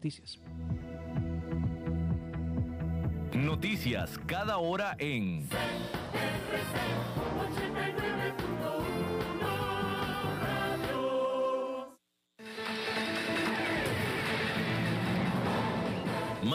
Noticias. Noticias cada hora en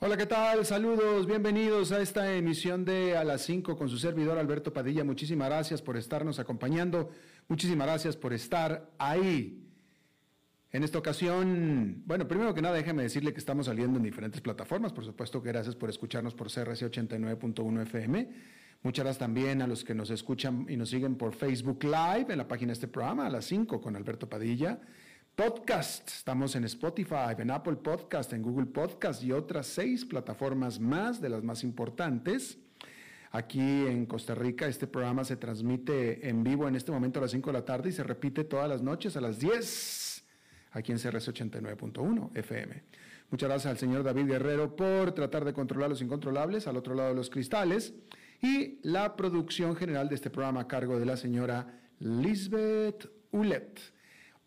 Hola, ¿qué tal? Saludos, bienvenidos a esta emisión de A las 5 con su servidor Alberto Padilla. Muchísimas gracias por estarnos acompañando, muchísimas gracias por estar ahí. En esta ocasión, bueno, primero que nada déjeme decirle que estamos saliendo en diferentes plataformas, por supuesto que gracias por escucharnos por CRC 89.1 FM. Muchas gracias también a los que nos escuchan y nos siguen por Facebook Live en la página de este programa, a las 5 con Alberto Padilla. Podcast, estamos en Spotify, en Apple Podcast, en Google Podcast y otras seis plataformas más de las más importantes. Aquí en Costa Rica este programa se transmite en vivo en este momento a las 5 de la tarde y se repite todas las noches a las 10 aquí en CRS 89.1 FM. Muchas gracias al señor David Guerrero por tratar de controlar los incontrolables al otro lado de los cristales y la producción general de este programa a cargo de la señora Lisbeth Ulet.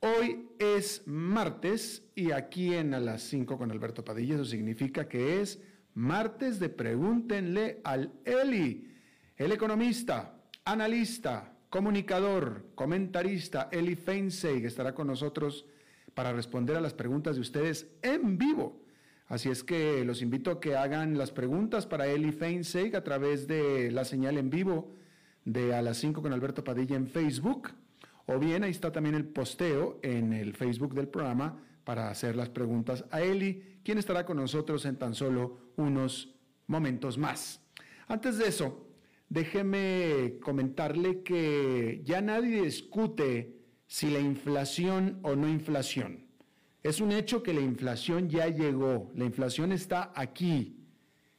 Hoy es martes y aquí en a las 5 con Alberto Padilla, eso significa que es martes de Pregúntenle al Eli, el economista, analista, comunicador, comentarista, Eli Feinsey, que estará con nosotros para responder a las preguntas de ustedes en vivo. Así es que los invito a que hagan las preguntas para Eli Feinsey a través de la señal en vivo de a las 5 con Alberto Padilla en Facebook o bien ahí está también el posteo en el Facebook del programa para hacer las preguntas a Eli, quien estará con nosotros en tan solo unos momentos más. Antes de eso, déjeme comentarle que ya nadie discute si la inflación o no inflación. Es un hecho que la inflación ya llegó, la inflación está aquí.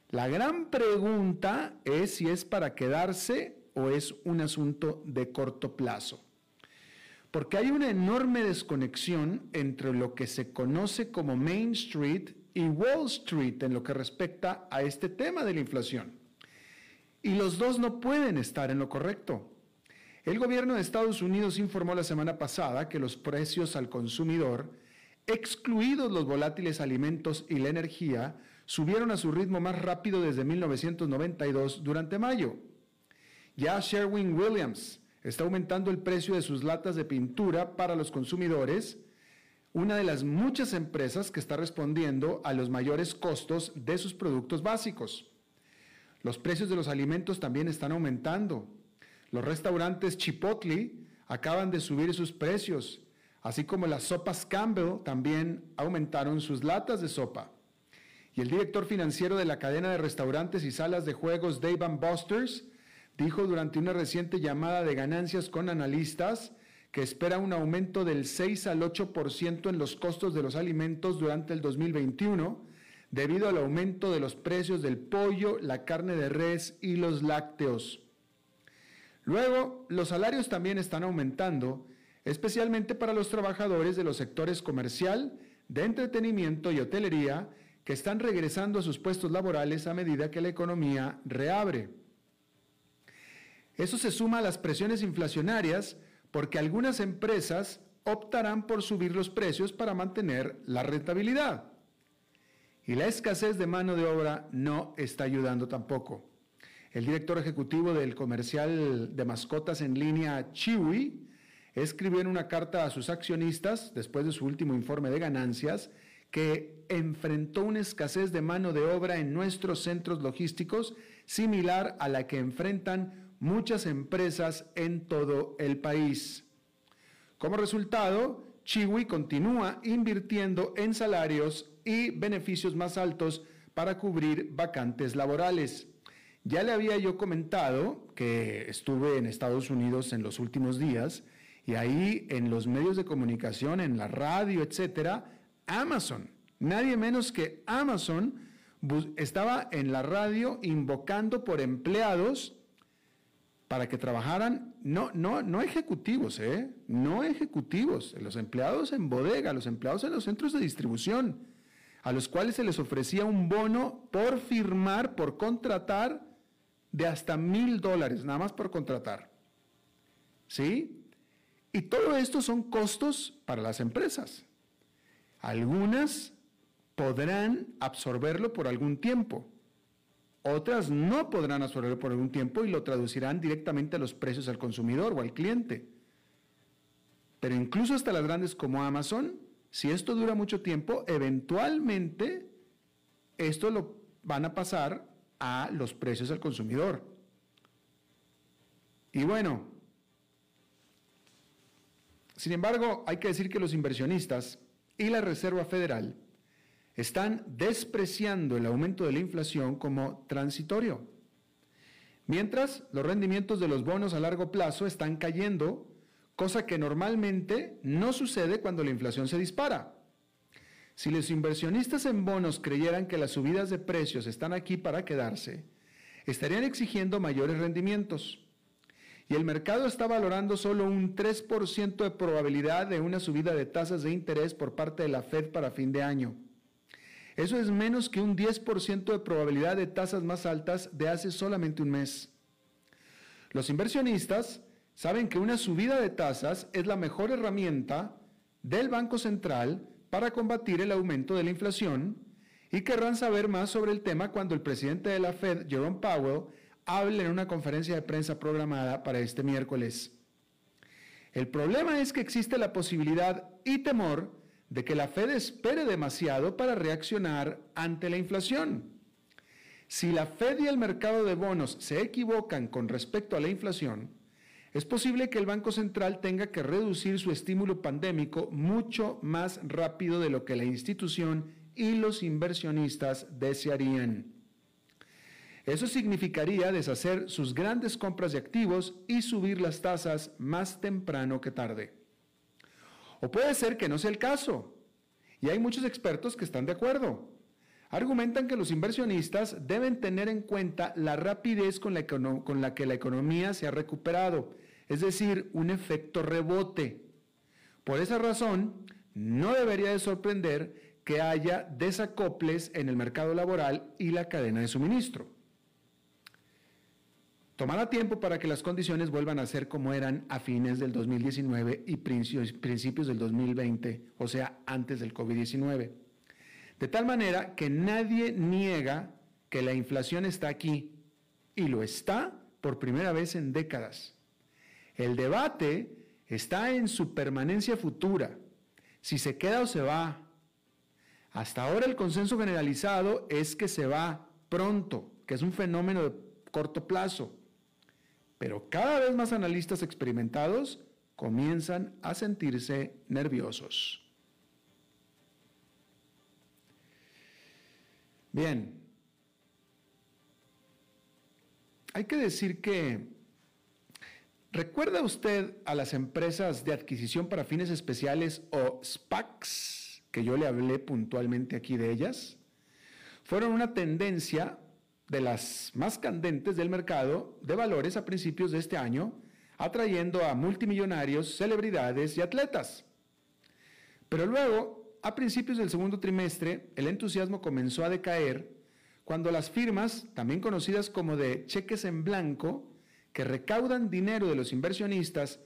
La gran pregunta es si es para quedarse o es un asunto de corto plazo porque hay una enorme desconexión entre lo que se conoce como Main Street y Wall Street en lo que respecta a este tema de la inflación. Y los dos no pueden estar en lo correcto. El gobierno de Estados Unidos informó la semana pasada que los precios al consumidor, excluidos los volátiles alimentos y la energía, subieron a su ritmo más rápido desde 1992 durante mayo. Ya Sherwin Williams, está aumentando el precio de sus latas de pintura para los consumidores, una de las muchas empresas que está respondiendo a los mayores costos de sus productos básicos. Los precios de los alimentos también están aumentando. Los restaurantes Chipotle acaban de subir sus precios, así como las sopas Campbell también aumentaron sus latas de sopa. Y el director financiero de la cadena de restaurantes y salas de juegos Dave Busters dijo durante una reciente llamada de ganancias con analistas que espera un aumento del 6 al 8% en los costos de los alimentos durante el 2021 debido al aumento de los precios del pollo, la carne de res y los lácteos. Luego, los salarios también están aumentando, especialmente para los trabajadores de los sectores comercial, de entretenimiento y hotelería, que están regresando a sus puestos laborales a medida que la economía reabre. Eso se suma a las presiones inflacionarias porque algunas empresas optarán por subir los precios para mantener la rentabilidad. Y la escasez de mano de obra no está ayudando tampoco. El director ejecutivo del comercial de mascotas en línea Chewy escribió en una carta a sus accionistas, después de su último informe de ganancias, que enfrentó una escasez de mano de obra en nuestros centros logísticos similar a la que enfrentan muchas empresas en todo el país. Como resultado, Chiwi continúa invirtiendo en salarios y beneficios más altos para cubrir vacantes laborales. Ya le había yo comentado que estuve en Estados Unidos en los últimos días y ahí en los medios de comunicación, en la radio, etcétera, Amazon, nadie menos que Amazon estaba en la radio invocando por empleados para que trabajaran, no, no, no ejecutivos, ¿eh? no ejecutivos, los empleados en bodega, los empleados en los centros de distribución, a los cuales se les ofrecía un bono por firmar, por contratar, de hasta mil dólares, nada más por contratar. ¿Sí? Y todo esto son costos para las empresas. Algunas podrán absorberlo por algún tiempo. Otras no podrán absorberlo por algún tiempo y lo traducirán directamente a los precios al consumidor o al cliente. Pero incluso hasta las grandes como Amazon, si esto dura mucho tiempo, eventualmente esto lo van a pasar a los precios al consumidor. Y bueno, sin embargo, hay que decir que los inversionistas y la Reserva Federal están despreciando el aumento de la inflación como transitorio. Mientras, los rendimientos de los bonos a largo plazo están cayendo, cosa que normalmente no sucede cuando la inflación se dispara. Si los inversionistas en bonos creyeran que las subidas de precios están aquí para quedarse, estarían exigiendo mayores rendimientos y el mercado está valorando solo un 3% de probabilidad de una subida de tasas de interés por parte de la Fed para fin de año. Eso es menos que un 10% de probabilidad de tasas más altas de hace solamente un mes. Los inversionistas saben que una subida de tasas es la mejor herramienta del Banco Central para combatir el aumento de la inflación y querrán saber más sobre el tema cuando el presidente de la Fed, Jerome Powell, hable en una conferencia de prensa programada para este miércoles. El problema es que existe la posibilidad y temor de que la Fed espere demasiado para reaccionar ante la inflación. Si la Fed y el mercado de bonos se equivocan con respecto a la inflación, es posible que el Banco Central tenga que reducir su estímulo pandémico mucho más rápido de lo que la institución y los inversionistas desearían. Eso significaría deshacer sus grandes compras de activos y subir las tasas más temprano que tarde. O puede ser que no sea el caso. Y hay muchos expertos que están de acuerdo. Argumentan que los inversionistas deben tener en cuenta la rapidez con la, que la economía se ha recuperado, es decir, un efecto rebote. Por esa razón, no debería de sorprender que haya desacoples en el mercado laboral y la cadena de suministro. Tomará tiempo para que las condiciones vuelvan a ser como eran a fines del 2019 y principios del 2020, o sea, antes del COVID-19. De tal manera que nadie niega que la inflación está aquí y lo está por primera vez en décadas. El debate está en su permanencia futura, si se queda o se va. Hasta ahora el consenso generalizado es que se va pronto, que es un fenómeno de corto plazo. Pero cada vez más analistas experimentados comienzan a sentirse nerviosos. Bien, hay que decir que, ¿recuerda usted a las empresas de adquisición para fines especiales o SPACs, que yo le hablé puntualmente aquí de ellas? Fueron una tendencia de las más candentes del mercado de valores a principios de este año, atrayendo a multimillonarios, celebridades y atletas. Pero luego, a principios del segundo trimestre, el entusiasmo comenzó a decaer cuando las firmas, también conocidas como de cheques en blanco, que recaudan dinero de los inversionistas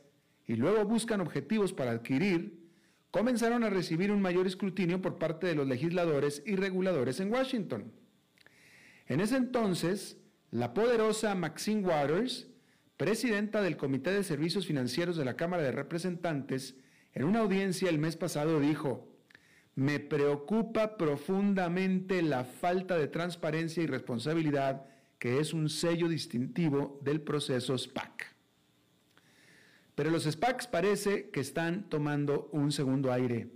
y luego buscan objetivos para adquirir, comenzaron a recibir un mayor escrutinio por parte de los legisladores y reguladores en Washington. En ese entonces, la poderosa Maxine Waters, presidenta del Comité de Servicios Financieros de la Cámara de Representantes, en una audiencia el mes pasado dijo, me preocupa profundamente la falta de transparencia y responsabilidad que es un sello distintivo del proceso SPAC. Pero los SPACs parece que están tomando un segundo aire.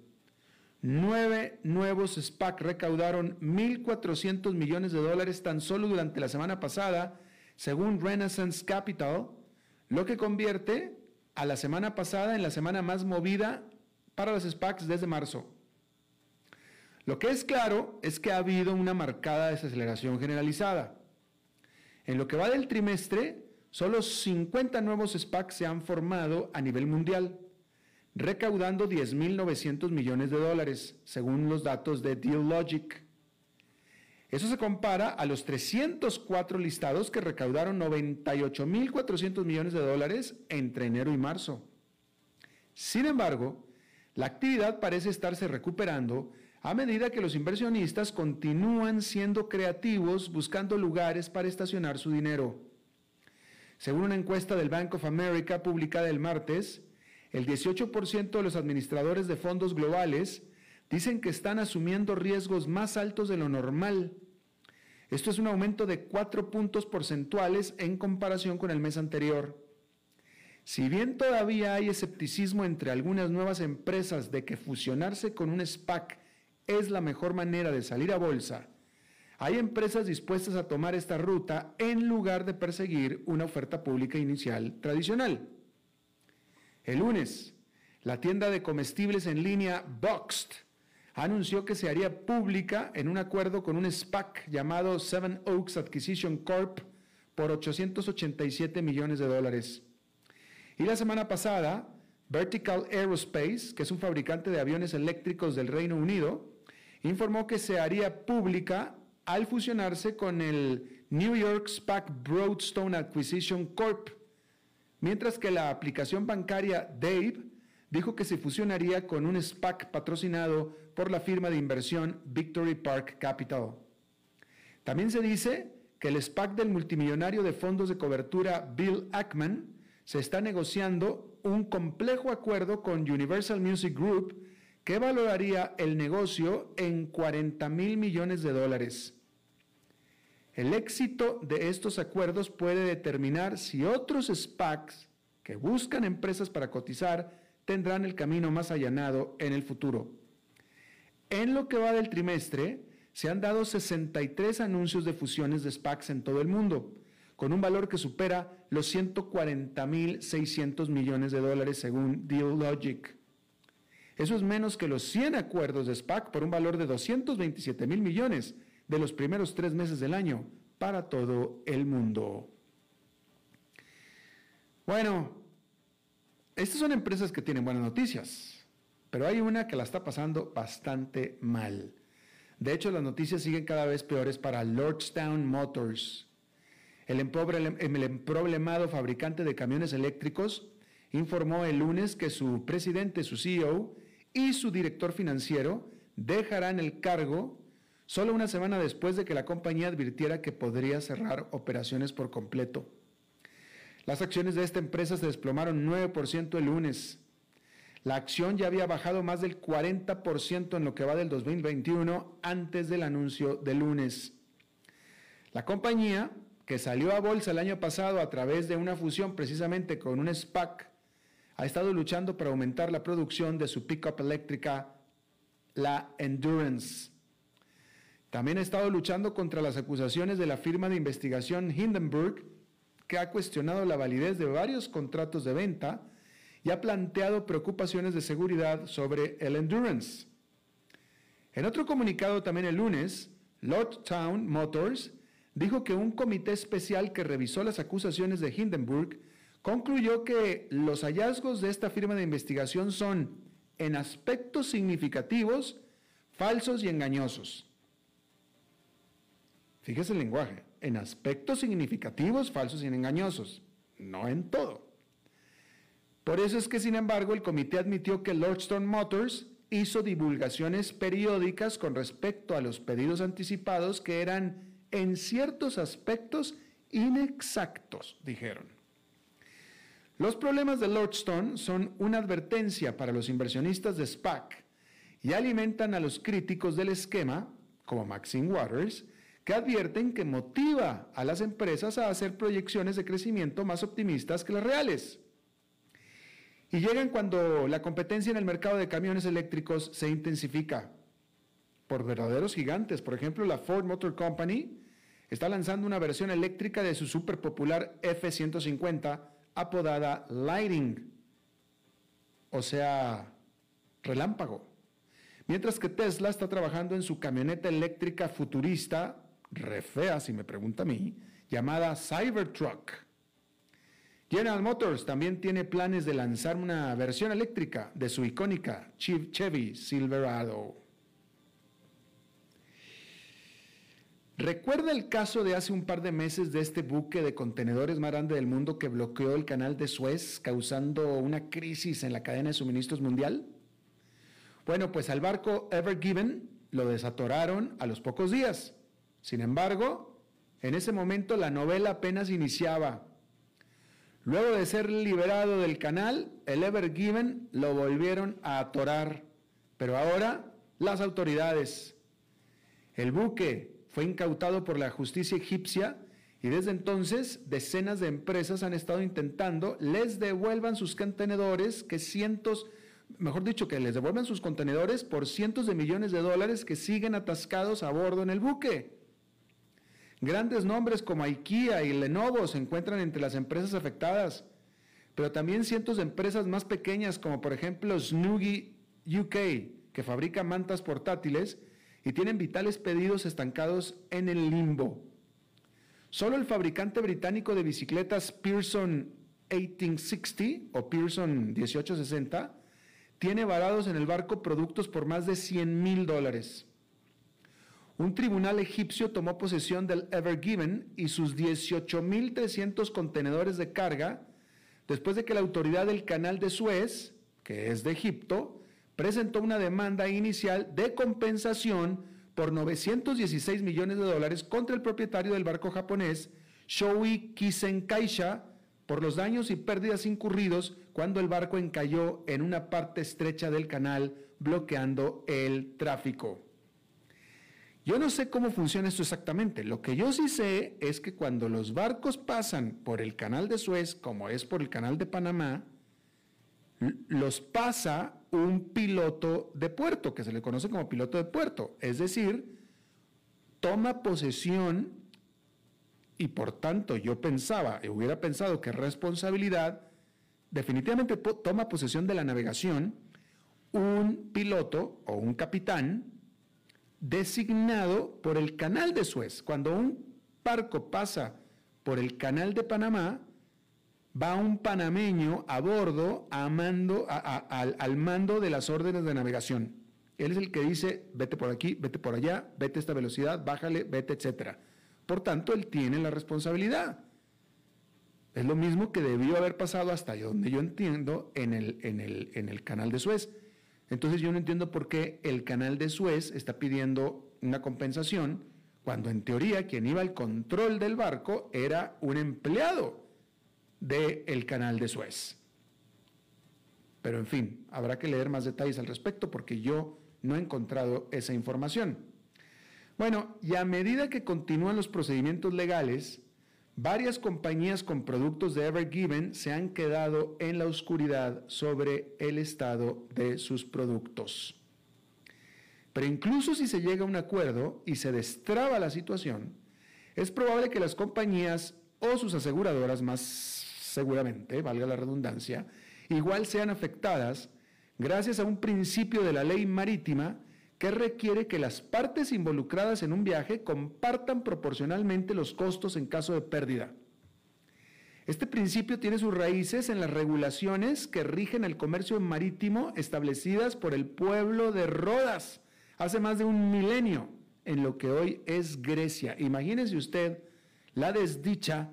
Nueve nuevos SPAC recaudaron 1.400 millones de dólares tan solo durante la semana pasada, según Renaissance Capital, lo que convierte a la semana pasada en la semana más movida para los SPACs desde marzo. Lo que es claro es que ha habido una marcada desaceleración generalizada. En lo que va del trimestre, solo 50 nuevos SPACs se han formado a nivel mundial recaudando 10.900 millones de dólares, según los datos de DealLogic. Eso se compara a los 304 listados que recaudaron 98.400 millones de dólares entre enero y marzo. Sin embargo, la actividad parece estarse recuperando a medida que los inversionistas continúan siendo creativos buscando lugares para estacionar su dinero. Según una encuesta del Bank of America publicada el martes, el 18% de los administradores de fondos globales dicen que están asumiendo riesgos más altos de lo normal. Esto es un aumento de 4 puntos porcentuales en comparación con el mes anterior. Si bien todavía hay escepticismo entre algunas nuevas empresas de que fusionarse con un SPAC es la mejor manera de salir a bolsa, hay empresas dispuestas a tomar esta ruta en lugar de perseguir una oferta pública inicial tradicional. El lunes, la tienda de comestibles en línea Boxed anunció que se haría pública en un acuerdo con un SPAC llamado Seven Oaks Acquisition Corp por 887 millones de dólares. Y la semana pasada, Vertical Aerospace, que es un fabricante de aviones eléctricos del Reino Unido, informó que se haría pública al fusionarse con el New York SPAC Broadstone Acquisition Corp mientras que la aplicación bancaria Dave dijo que se fusionaría con un SPAC patrocinado por la firma de inversión Victory Park Capital. También se dice que el SPAC del multimillonario de fondos de cobertura Bill Ackman se está negociando un complejo acuerdo con Universal Music Group que valoraría el negocio en 40 mil millones de dólares. El éxito de estos acuerdos puede determinar si otros SPACs que buscan empresas para cotizar tendrán el camino más allanado en el futuro. En lo que va del trimestre, se han dado 63 anuncios de fusiones de SPACs en todo el mundo, con un valor que supera los 140.600 millones de dólares según DealLogic. Eso es menos que los 100 acuerdos de SPAC por un valor de 227 mil millones de los primeros tres meses del año para todo el mundo. Bueno, estas son empresas que tienen buenas noticias, pero hay una que la está pasando bastante mal. De hecho, las noticias siguen cada vez peores para Lordstown Motors. El emproblemado fabricante de camiones eléctricos informó el lunes que su presidente, su CEO y su director financiero dejarán el cargo solo una semana después de que la compañía advirtiera que podría cerrar operaciones por completo. Las acciones de esta empresa se desplomaron 9% el lunes. La acción ya había bajado más del 40% en lo que va del 2021 antes del anuncio del lunes. La compañía, que salió a bolsa el año pasado a través de una fusión precisamente con un SPAC, ha estado luchando para aumentar la producción de su pickup eléctrica, la Endurance. También ha estado luchando contra las acusaciones de la firma de investigación Hindenburg, que ha cuestionado la validez de varios contratos de venta y ha planteado preocupaciones de seguridad sobre el Endurance. En otro comunicado también el lunes, Lordstown Motors dijo que un comité especial que revisó las acusaciones de Hindenburg concluyó que los hallazgos de esta firma de investigación son, en aspectos significativos, falsos y engañosos. Fíjese el lenguaje, en aspectos significativos, falsos y engañosos, no en todo. Por eso es que, sin embargo, el comité admitió que Lordstone Motors hizo divulgaciones periódicas con respecto a los pedidos anticipados que eran, en ciertos aspectos, inexactos, dijeron. Los problemas de Lordstone son una advertencia para los inversionistas de SPAC y alimentan a los críticos del esquema, como Maxine Waters, advierten que motiva a las empresas a hacer proyecciones de crecimiento más optimistas que las reales. Y llegan cuando la competencia en el mercado de camiones eléctricos se intensifica por verdaderos gigantes. Por ejemplo, la Ford Motor Company está lanzando una versión eléctrica de su super popular F-150 apodada Lighting, o sea, relámpago. Mientras que Tesla está trabajando en su camioneta eléctrica futurista, re fea si me pregunta a mí, llamada Cybertruck. General Motors también tiene planes de lanzar una versión eléctrica de su icónica Chevy Silverado. ¿Recuerda el caso de hace un par de meses de este buque de contenedores más grande del mundo que bloqueó el canal de Suez, causando una crisis en la cadena de suministros mundial? Bueno, pues al barco Ever Given lo desatoraron a los pocos días. Sin embargo, en ese momento la novela apenas iniciaba. Luego de ser liberado del canal, el Ever Given lo volvieron a atorar. Pero ahora las autoridades. El buque fue incautado por la justicia egipcia y desde entonces decenas de empresas han estado intentando les devuelvan sus contenedores que cientos, mejor dicho, que les devuelvan sus contenedores por cientos de millones de dólares que siguen atascados a bordo en el buque. Grandes nombres como IKEA y Lenovo se encuentran entre las empresas afectadas, pero también cientos de empresas más pequeñas como por ejemplo Snuggy UK, que fabrica mantas portátiles y tienen vitales pedidos estancados en el limbo. Solo el fabricante británico de bicicletas Pearson 1860 o Pearson 1860 tiene varados en el barco productos por más de 100 mil dólares. Un tribunal egipcio tomó posesión del Ever Given y sus 18.300 contenedores de carga después de que la autoridad del canal de Suez, que es de Egipto, presentó una demanda inicial de compensación por 916 millones de dólares contra el propietario del barco japonés Shoei Kisenkaisha por los daños y pérdidas incurridos cuando el barco encalló en una parte estrecha del canal bloqueando el tráfico. Yo no sé cómo funciona esto exactamente. Lo que yo sí sé es que cuando los barcos pasan por el canal de Suez, como es por el canal de Panamá, los pasa un piloto de puerto, que se le conoce como piloto de puerto. Es decir, toma posesión y por tanto yo pensaba, y hubiera pensado que responsabilidad, definitivamente toma posesión de la navegación un piloto o un capitán designado por el canal de Suez. Cuando un barco pasa por el canal de Panamá, va un panameño a bordo al, mando de las órdenes de navegación. Él es el que dice, vete por aquí, vete por allá, vete a esta velocidad, bájale, vete, etc. Por tanto, él tiene la responsabilidad. Es lo mismo que debió haber pasado hasta donde yo entiendo en el, en el, en el canal de Suez. Entonces yo no entiendo por qué el canal de Suez está pidiendo una compensación cuando en teoría quien iba al control del barco era un empleado del canal de Suez. Pero en fin, habrá que leer más detalles al respecto porque yo no he encontrado esa información. Bueno, y a medida que continúan los procedimientos legales, Varias compañías con productos de Ever Given se han quedado en la oscuridad sobre el estado de sus productos. Pero incluso si se llega a un acuerdo y se destraba la situación, es probable que las compañías o sus aseguradoras, más seguramente, valga la redundancia, igual sean afectadas gracias a un principio de la ley marítima que requiere que las partes involucradas en un viaje compartan proporcionalmente los costos en caso de pérdida. Este principio tiene sus raíces en las regulaciones que rigen el comercio marítimo establecidas por el pueblo de Rodas hace más de un milenio en lo que hoy es Grecia. Imagínese usted la desdicha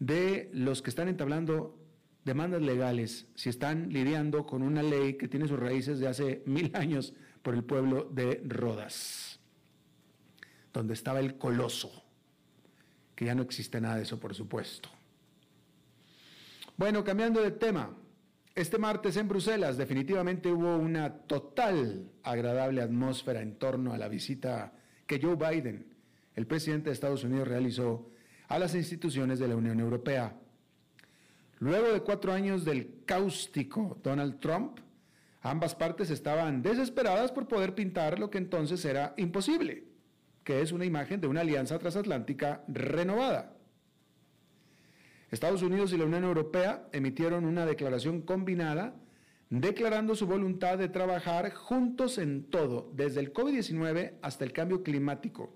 de los que están entablando demandas legales si están lidiando con una ley que tiene sus raíces de hace mil años por el pueblo de Rodas, donde estaba el coloso, que ya no existe nada de eso, por supuesto. Bueno, cambiando de tema, Este martes en Bruselas definitivamente hubo una total agradable atmósfera en torno a la visita que Joe Biden, el presidente de Estados Unidos, realizó a las instituciones de la Unión Europea. Luego de cuatro años del cáustico Donald Trump, ambas partes estaban desesperadas por poder pintar lo que entonces era imposible, que es una imagen de una alianza transatlántica renovada. Estados Unidos y la Unión Europea emitieron una declaración combinada declarando su voluntad de trabajar juntos en todo, desde el COVID-19 hasta el cambio climático.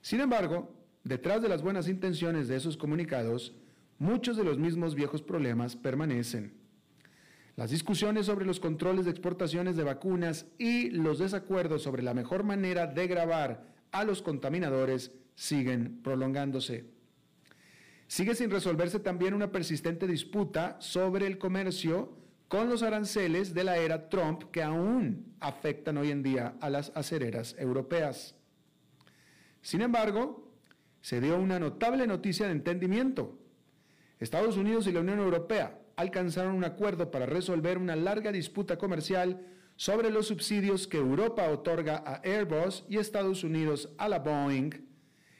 Sin embargo, detrás de las buenas intenciones de esos comunicados, muchos de los mismos viejos problemas permanecen. Las discusiones sobre los controles de exportaciones de vacunas y los desacuerdos sobre la mejor manera de grabar a los contaminadores siguen prolongándose. Sigue sin resolverse también una persistente disputa sobre el comercio con los aranceles de la era Trump que aún afectan hoy en día a las acereras europeas. Sin embargo, se dio una notable noticia de entendimiento. Estados Unidos y la Unión Europea alcanzaron un acuerdo para resolver una larga disputa comercial sobre los subsidios que Europa otorga a Airbus y Estados Unidos a la Boeing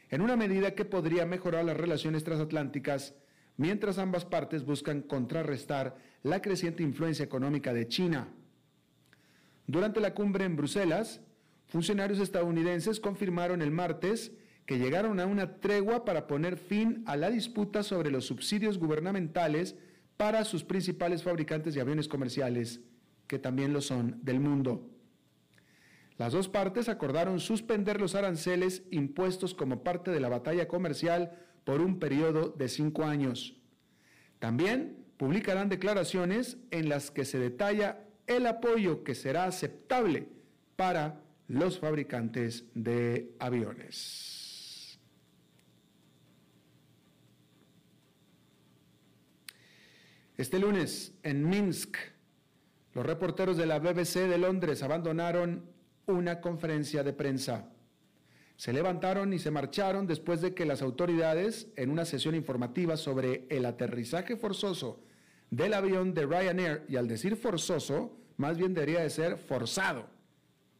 en una medida que podría mejorar las relaciones transatlánticas mientras ambas partes buscan contrarrestar la creciente influencia económica de China. Durante la cumbre en Bruselas, funcionarios estadounidenses confirmaron el martes que llegaron a una tregua para poner fin a la disputa sobre los subsidios gubernamentales para sus principales fabricantes de aviones comerciales, que también lo son del mundo. Las dos partes acordaron suspender los aranceles impuestos como parte de la batalla comercial por un periodo de cinco años. También publicarán declaraciones en las que se detalla el apoyo que será aceptable para los fabricantes de aviones. Este lunes, en Minsk, los reporteros de la BBC de Londres abandonaron una conferencia de prensa. Se levantaron y se marcharon después de que las autoridades, en una sesión informativa sobre el aterrizaje forzoso del avión de Ryanair, y al decir forzoso, más bien debería de ser forzado,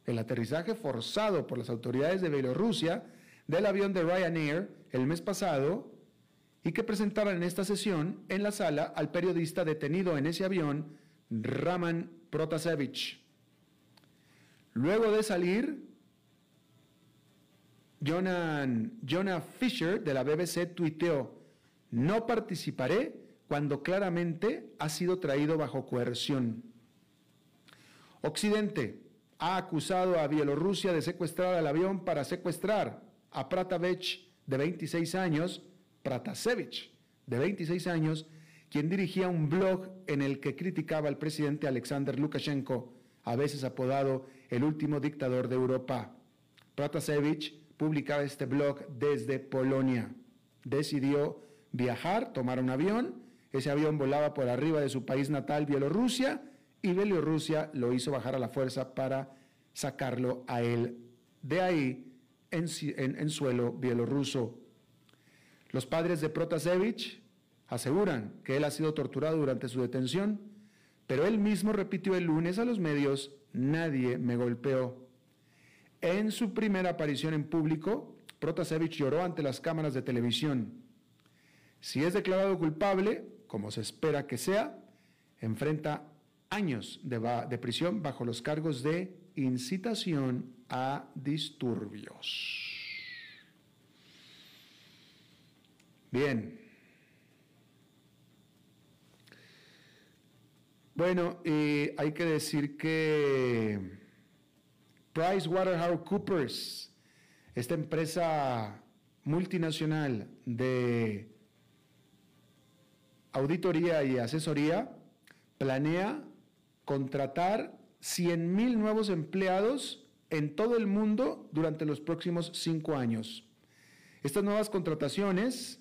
el aterrizaje forzado por las autoridades de Bielorrusia del avión de Ryanair el mes pasado, y que presentaron en esta sesión en la sala al periodista detenido en ese avión, Raman Protasevich. Luego de salir, Jonah, Fisher de la BBC tuiteó, no participaré cuando claramente ha sido traído bajo coerción. Occidente ha acusado a Bielorrusia de secuestrar al avión para secuestrar a Pratavech de 26 años, Pratasevich de 26 años, quien dirigía un blog en el que criticaba al presidente Alexander Lukashenko, a veces apodado el último dictador de Europa. Pratasevich publicaba este blog desde Polonia. Decidió viajar, tomar un avión. Ese avión volaba por arriba de su país natal, Bielorrusia, y Bielorrusia lo hizo bajar a la fuerza para sacarlo a él de ahí en, en suelo bielorruso. Los padres de Protasevich aseguran que él ha sido torturado durante su detención, pero él mismo repitió el lunes a los medios nadie me golpeó. En su primera aparición en público, Protasevich lloró ante las cámaras de televisión. Si es declarado culpable, como se espera que sea, enfrenta años de, prisión bajo los cargos de incitación a disturbios. Bien. Bueno, hay que decir que PricewaterhouseCoopers, esta empresa multinacional de auditoría y asesoría, planea contratar 100 mil nuevos empleados en todo el mundo durante los próximos cinco años. Estas nuevas contrataciones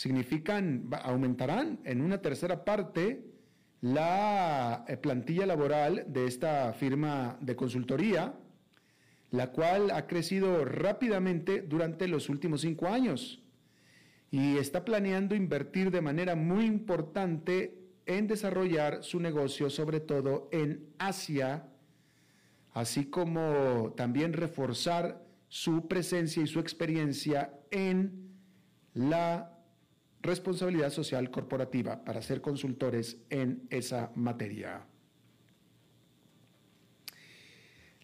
significan, aumentarán en una tercera parte la eh, plantilla laboral de esta firma de consultoría, la cual ha crecido rápidamente durante los últimos cinco años y está planeando invertir de manera muy importante en desarrollar su negocio, sobre todo en Asia, así como también reforzar su presencia y su experiencia en la responsabilidad social corporativa para ser consultores en esa materia.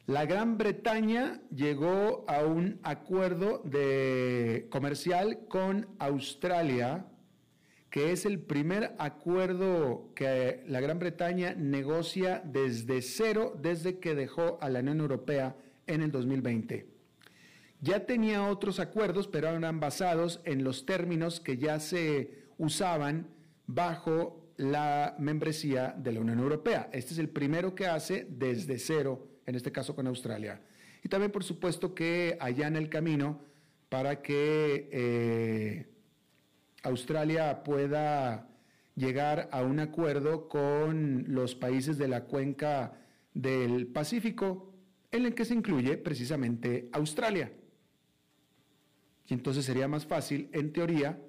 La Gran Bretaña llegó a un acuerdo de comercial con Australia, que es el primer acuerdo que la Gran Bretaña negocia desde cero, desde que dejó a la Unión Europea en el 2020. Ya tenía otros acuerdos, pero eran basados en los términos que ya se usaban bajo la membresía de la Unión Europea. Este es el primero que hace desde cero en este caso con Australia. Y también, por supuesto, que allá en el camino para que eh, Australia pueda llegar a un acuerdo con los países de la cuenca del Pacífico, en el que se incluye precisamente Australia. Y entonces sería más fácil, en teoría,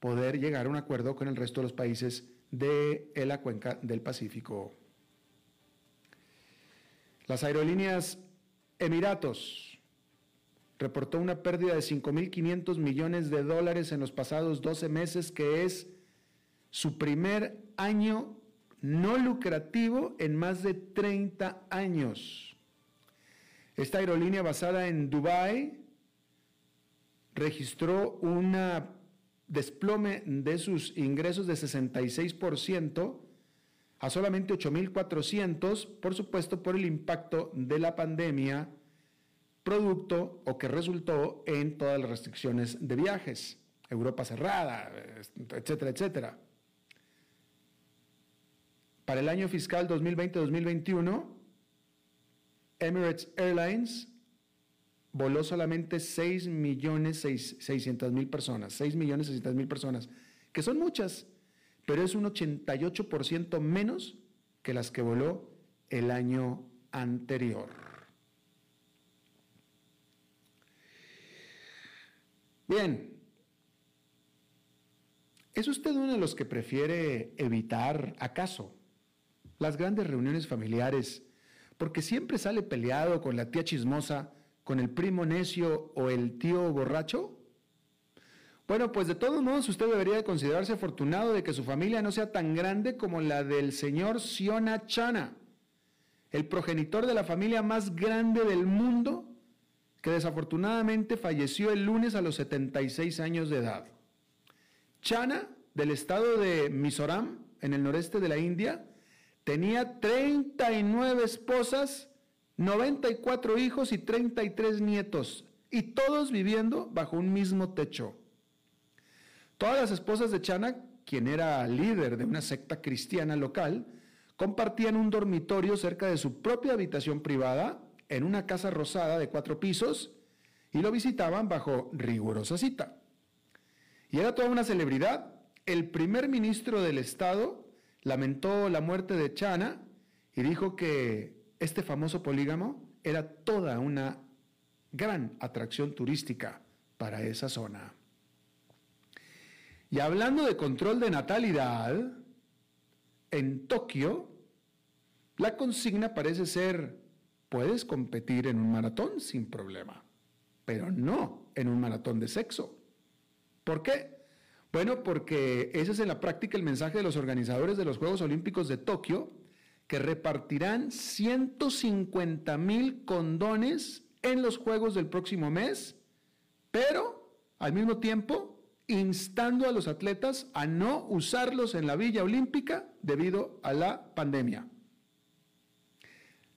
poder llegar a un acuerdo con el resto de los países de la cuenca del Pacífico. Las aerolíneas Emiratos reportó una pérdida de 5.500 millones de dólares en los pasados 12 meses, que es su primer año no lucrativo en más de 30 años. Esta aerolínea basada en Dubái registró un desplome de sus ingresos de 66%, a solamente 8.400, por supuesto, por el impacto de la pandemia, producto o que resultó en todas las restricciones de viajes, Europa cerrada, etcétera, etcétera. Para el año fiscal 2020-2021, Emirates Airlines voló solamente 6 millones 600 mil personas, 6 millones 600 mil personas, que son muchas, pero es un 88% menos que las que voló el año anterior. Bien, ¿es usted uno de los que prefiere evitar, acaso, las grandes reuniones familiares porque siempre sale peleado con la tía chismosa, con el primo necio o el tío borracho? Bueno, pues de todos modos usted debería considerarse afortunado de que su familia no sea tan grande como la del señor Siona Chana, el progenitor de la familia más grande del mundo, que desafortunadamente falleció el lunes a los 76 años de edad. Chana, del estado de Mizoram, en el noreste de la India, tenía 39 esposas, 94 hijos y 33 nietos, y todos viviendo bajo un mismo techo. Todas las esposas de Chana, quien era líder de una secta cristiana local, compartían un dormitorio cerca de su propia habitación privada en una casa rosada de cuatro pisos y lo visitaban bajo rigurosa cita. Y era toda una celebridad. El primer ministro del Estado lamentó la muerte de Chana y dijo que este famoso polígamo era toda una gran atracción turística para esa zona. Y hablando de control de natalidad, en Tokio, la consigna parece ser, puedes competir en un maratón sin problema, pero no en un maratón de sexo. ¿Por qué? Bueno, porque ese es en la práctica el mensaje de los organizadores de los Juegos Olímpicos de Tokio, que repartirán 150 mil condones en los Juegos del próximo mes, pero al mismo tiempo instando a los atletas a no usarlos en la Villa Olímpica debido a la pandemia.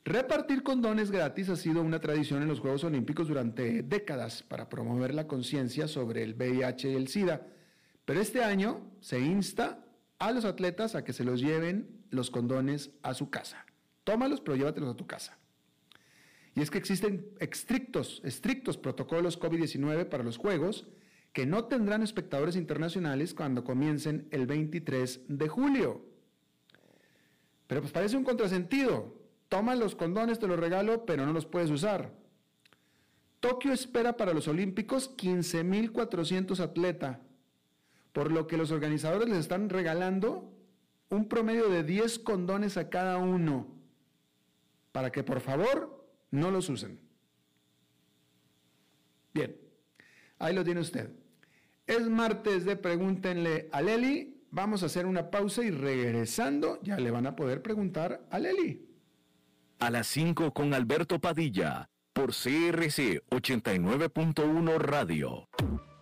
Repartir condones gratis ha sido una tradición en los Juegos Olímpicos durante décadas para promover la conciencia sobre el VIH y el SIDA, pero este año se insta a los atletas a que se los lleven los condones a su casa. Tómalos, pero llévatelos a tu casa. Y es que existen estrictos, estrictos protocolos COVID-19 para los Juegos que no tendrán espectadores internacionales cuando comiencen el 23 de julio. Pero pues parece un contrasentido. Toma los condones, te los regalo, pero no los puedes usar. Tokio espera para los Olímpicos 15.400 atletas, por lo que los organizadores les están regalando un promedio de 10 condones a cada uno para que por favor no los usen. Bien, ahí lo tiene usted. Es martes de Pregúntenle a Leli. Vamos a hacer una pausa y regresando ya le van a poder preguntar a Leli. A las 5 con Alberto Padilla por CRC 89.1 Radio.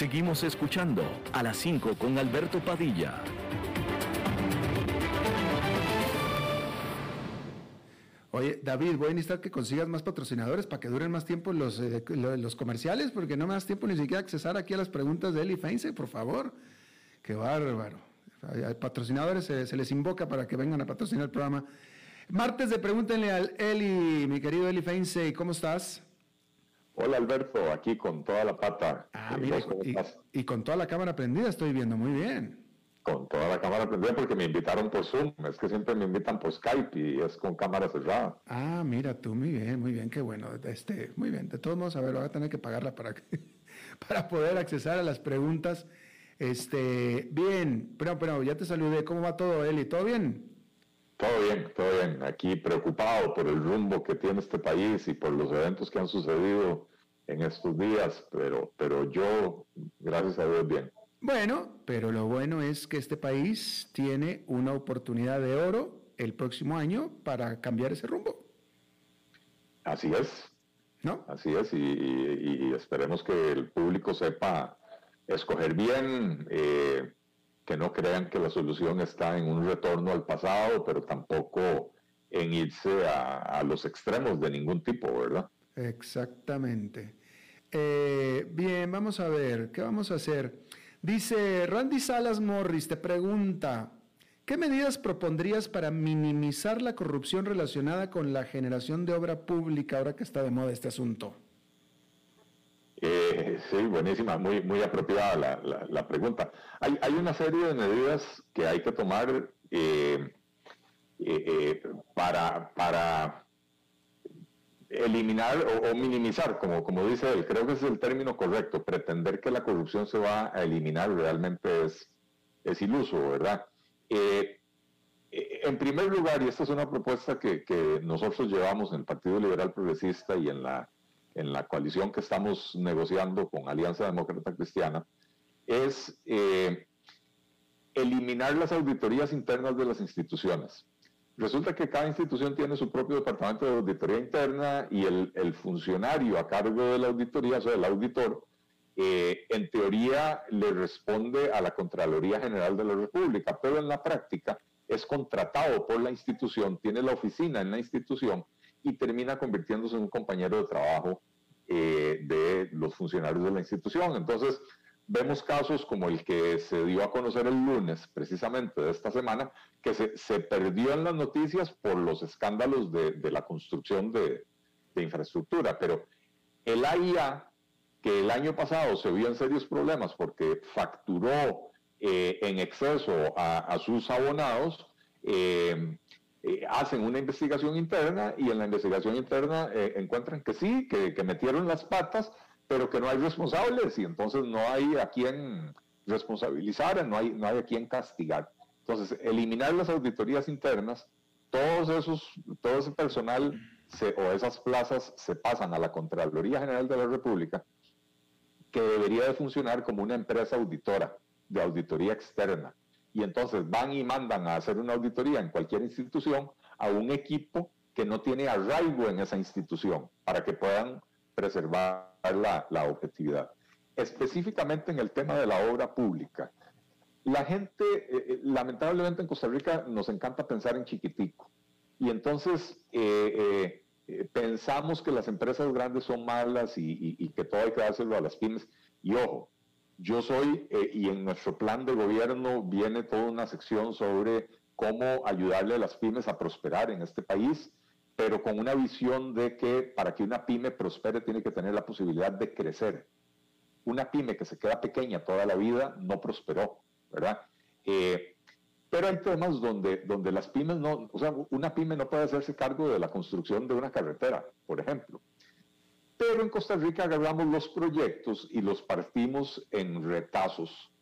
Seguimos escuchando a las 5 con Alberto Padilla. Oye, David, voy a necesitar que consigas más patrocinadores para que duren más tiempo los, eh, los comerciales, porque no me das tiempo ni siquiera accesar aquí a las preguntas de Eli Feinse, por favor. Qué bárbaro. A patrocinadores se, se, les invoca para que vengan a patrocinar el programa. Martes de Pregúntenle al Eli, mi querido Eli Feinse, ¿cómo estás? Hola Alberto, aquí con toda la pata. Ah, mira, y, y, con toda la cámara prendida estoy viendo muy bien. Con toda la cámara prendida porque me invitaron por Zoom, es que siempre me invitan por Skype y es con cámara cerrada. Ah, mira tú, muy bien, muy bien, qué bueno. Este, muy bien, de todos modos, a ver, voy a tener que pagarla para, para poder accesar a las preguntas. Este, bien, pero, pero ya te saludé, ¿cómo va todo, Eli? ¿Todo bien? Todo bien, todo bien. Aquí preocupado por el rumbo que tiene este país y por los eventos que han sucedido en estos días, pero, pero yo, gracias a Dios, bien. Bueno, pero lo bueno es que este país tiene una oportunidad de oro el próximo año para cambiar ese rumbo. Así es. ¿No? Así es, y, esperemos que el público sepa escoger bien. Eh, que no crean que la solución está en un retorno al pasado, pero tampoco en irse a, los extremos de ningún tipo, ¿verdad? Exactamente. Eh, bien, vamos a ver, ¿qué vamos a hacer? Dice Randy Salas Morris, te pregunta, ¿qué medidas propondrías para minimizar la corrupción relacionada con la generación de obra pública ahora que está de moda este asunto? Eh, sí, buenísima, muy, muy apropiada la, pregunta. Hay, hay, una serie de medidas que hay que tomar eh, eh, para, para eliminar o, minimizar, como, como dice él, creo que es el término correcto. Pretender que la corrupción se va a eliminar realmente es, es iluso, ¿verdad? en primer lugar, y esta es una propuesta que, que nosotros llevamos en el Partido Liberal Progresista y en la en la coalición que estamos negociando con Alianza Demócrata Cristiana, es eh, eliminar las auditorías internas de las instituciones. Resulta que cada institución tiene su propio departamento de auditoría interna y el, funcionario a cargo de la auditoría, o sea, el auditor, eh, en teoría le responde a la Contraloría General de la República, pero en la práctica es contratado por la institución, tiene la oficina en la institución y termina convirtiéndose en un compañero de trabajo eh, de los funcionarios de la institución. Entonces, vemos casos como el que se dio a conocer el lunes, precisamente de esta semana, que se, se perdió en las noticias por los escándalos de, de la construcción de, de, infraestructura. Pero el AIA, que el año pasado se vio en serios problemas porque facturó eh, en exceso a, sus abonados, eh, eh, hacen una investigación interna y en la investigación interna eh, encuentran que sí, que, metieron las patas, pero que no hay responsables y entonces no hay a quien responsabilizar, no hay, no hay a quien castigar. Entonces, eliminar las auditorías internas, todos esos, todo ese personal o esas plazas se pasan a la Contraloría General de la República, que debería de funcionar como una empresa auditora de auditoría externa y entonces van y mandan a hacer una auditoría en cualquier institución a un equipo que no tiene arraigo en esa institución para que puedan preservar la, objetividad. Específicamente en el tema de la obra pública, la gente, eh, eh, lamentablemente en Costa Rica nos encanta pensar en chiquitico y entonces eh, pensamos que las empresas grandes son malas y, y que todo hay que dárselo a las pymes. Y ojo, yo soy, eh, y en nuestro plan de gobierno viene toda una sección sobre cómo ayudarle a las pymes a prosperar en este país, pero con una visión de que para que una pyme prospere tiene que tener la posibilidad de crecer. Una pyme que se queda pequeña toda la vida no prosperó, ¿verdad? Eh, pero hay temas donde, donde las pymes no, o sea, una pyme no puede hacerse cargo de la construcción de una carretera, por ejemplo. Pero en Costa Rica agarramos los proyectos y los partimos en retazos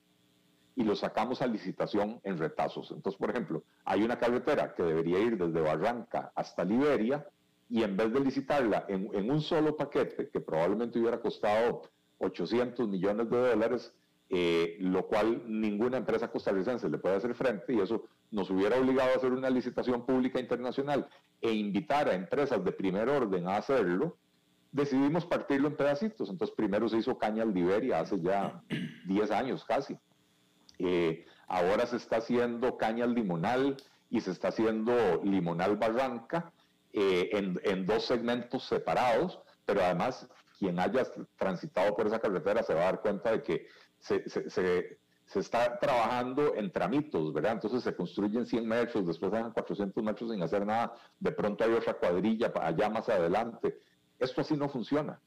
y los sacamos a licitación en retazos. Entonces, por ejemplo, hay una carretera que debería ir desde Barranca hasta Liberia y en vez de licitarla en, un solo paquete, que probablemente hubiera costado 800 millones de dólares, eh, lo cual ninguna empresa costarricense le puede hacer frente y eso nos hubiera obligado a hacer una licitación pública internacional e invitar a empresas de primer orden a hacerlo, decidimos partirlo en pedacitos. Entonces primero se hizo Caña Liberia hace ya 10 años casi. Eh, ahora se está haciendo Caña Limonal y se está haciendo Limonal Barranca eh, en, en dos segmentos separados, pero además quien haya transitado por esa carretera se va a dar cuenta de que se, se, está trabajando en tramitos, ¿verdad? Entonces se construyen 100 metros, después dejan 400 metros sin hacer nada, de pronto hay otra cuadrilla allá más adelante. Esto así no funciona.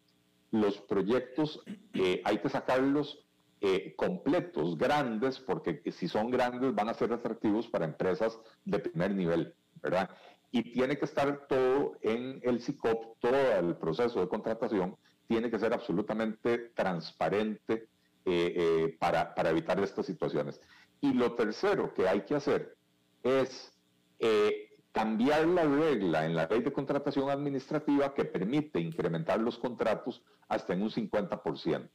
Los proyectos eh, hay que sacarlos eh, completos, grandes, porque si son grandes van a ser atractivos para empresas de primer nivel, ¿verdad? Y tiene que estar todo en el SICOP, todo el proceso de contratación tiene que ser absolutamente transparente, eh, para, para, evitar estas situaciones. Y lo tercero que hay que hacer es cambiar la regla en la ley de contratación administrativa que permite incrementar los contratos hasta en un 50%.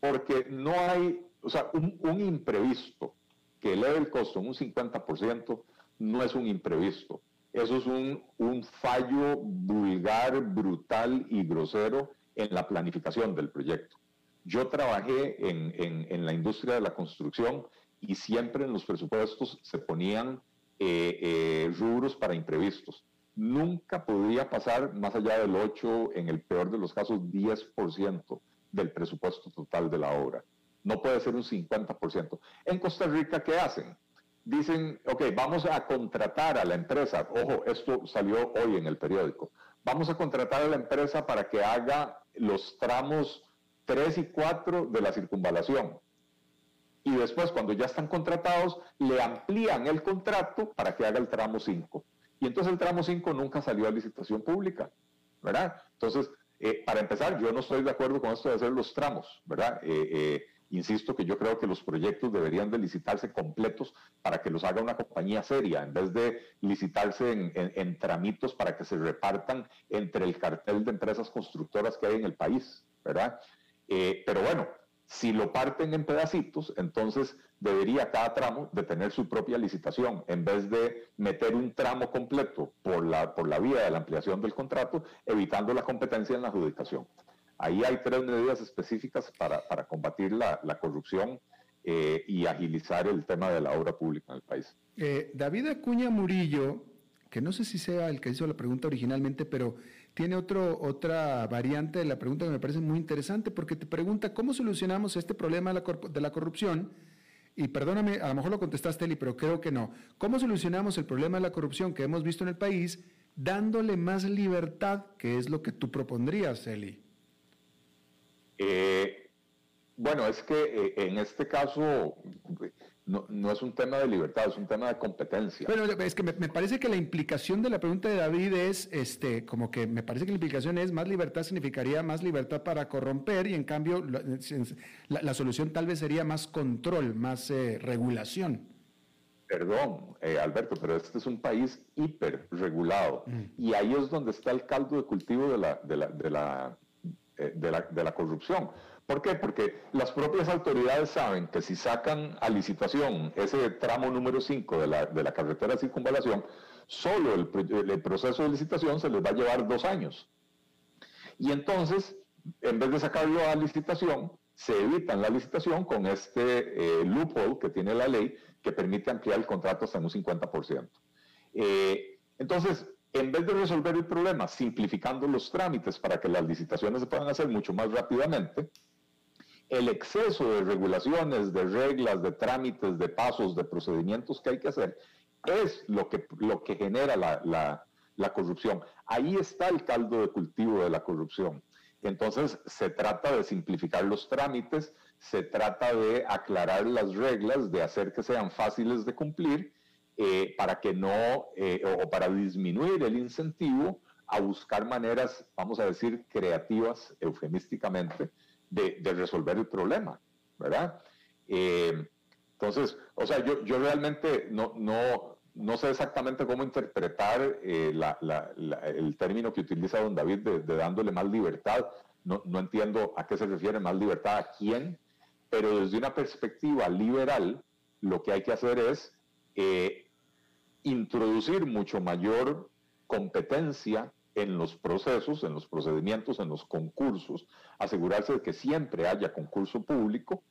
Porque no hay, o sea, un, imprevisto que eleve el costo en un 50% no es un imprevisto. Eso es un, un fallo vulgar, brutal y grosero en la planificación del proyecto. Yo trabajé en, la industria de la construcción y siempre en los presupuestos se ponían eh, eh, rubros para imprevistos. Nunca podía pasar más allá del 8, en el peor de los casos 10% del presupuesto total de la obra. No puede ser un 50%. En Costa Rica, ¿qué hacen? Dicen, ok, vamos a contratar a la empresa. Ojo, esto salió hoy en el periódico. Vamos a contratar a la empresa para que haga los tramos 3 y 4 de la circunvalación. Y después, cuando ya están contratados, le amplían el contrato para que haga el tramo 5. Y entonces el tramo 5 nunca salió a licitación pública, ¿verdad? Entonces, eh, para empezar, yo no estoy de acuerdo con esto de hacer los tramos, ¿verdad? Eh, eh, insisto que yo creo que los proyectos deberían de licitarse completos para que los haga una compañía seria, en vez de licitarse en, en tramitos para que se repartan entre el cartel de empresas constructoras que hay en el país, ¿verdad? Pero bueno, si lo parten en pedacitos, entonces debería cada tramo de tener su propia licitación, en vez de meter un tramo completo por la, por la vía de la ampliación del contrato, evitando la competencia en la adjudicación. Ahí hay tres medidas específicas para, para combatir la, la corrupción eh, y agilizar el tema de la obra pública en el país. Eh, David Acuña Murillo, que no sé si sea el que hizo la pregunta originalmente, pero tiene otro, otra variante de la pregunta que me parece muy interesante porque te pregunta cómo solucionamos este problema de la, corrupción. Y perdóname, a lo mejor lo contestaste, Eli, pero creo que no. ¿Cómo solucionamos el problema de la corrupción que hemos visto en el país dándole más libertad, que es lo que tú propondrías, Eli? Eh, bueno, es que eh, en este caso no, no, es un tema de libertad, es un tema de competencia. Bueno, es que me, parece que la implicación de la pregunta de David es, este, como que me parece que la implicación es más libertad significaría más libertad para corromper y en cambio la, solución tal vez sería más control, más eh, regulación. Perdón, eh, Alberto, pero este es un país hiperregulado mm. y ahí es donde está el caldo de cultivo de la, de la, de la, eh, de la, de la corrupción ¿Por qué? Porque las propias autoridades saben que si sacan a licitación ese tramo número 5 de la, de la carretera de circunvalación, solo el, proceso de licitación se les va a llevar dos años. Y entonces, en vez de sacarlo a licitación, se evitan la licitación con este eh, loophole que tiene la ley que permite ampliar el contrato hasta un 50%. Eh, entonces, en vez de resolver el problema simplificando los trámites para que las licitaciones se puedan hacer mucho más rápidamente, el exceso de regulaciones, de reglas, de trámites, de pasos, de procedimientos que hay que hacer, es lo que, lo que genera la, la corrupción. Ahí está el caldo de cultivo de la corrupción. Entonces, se trata de simplificar los trámites, se trata de aclarar las reglas, de hacer que sean fáciles de cumplir, eh, para que no, eh, o para disminuir el incentivo a buscar maneras, vamos a decir, creativas, eufemísticamente, de, resolver el problema, ¿verdad? Eh, entonces, o sea, yo, yo realmente no, no, no sé exactamente cómo interpretar el término que utiliza don David de, dándole más libertad. No, no, entiendo a qué se refiere más libertad, a quién, pero desde una perspectiva liberal, lo que hay que hacer es eh, introducir mucho mayor competencia en los procesos, en los procedimientos, en los concursos, asegurarse de que siempre haya concurso público,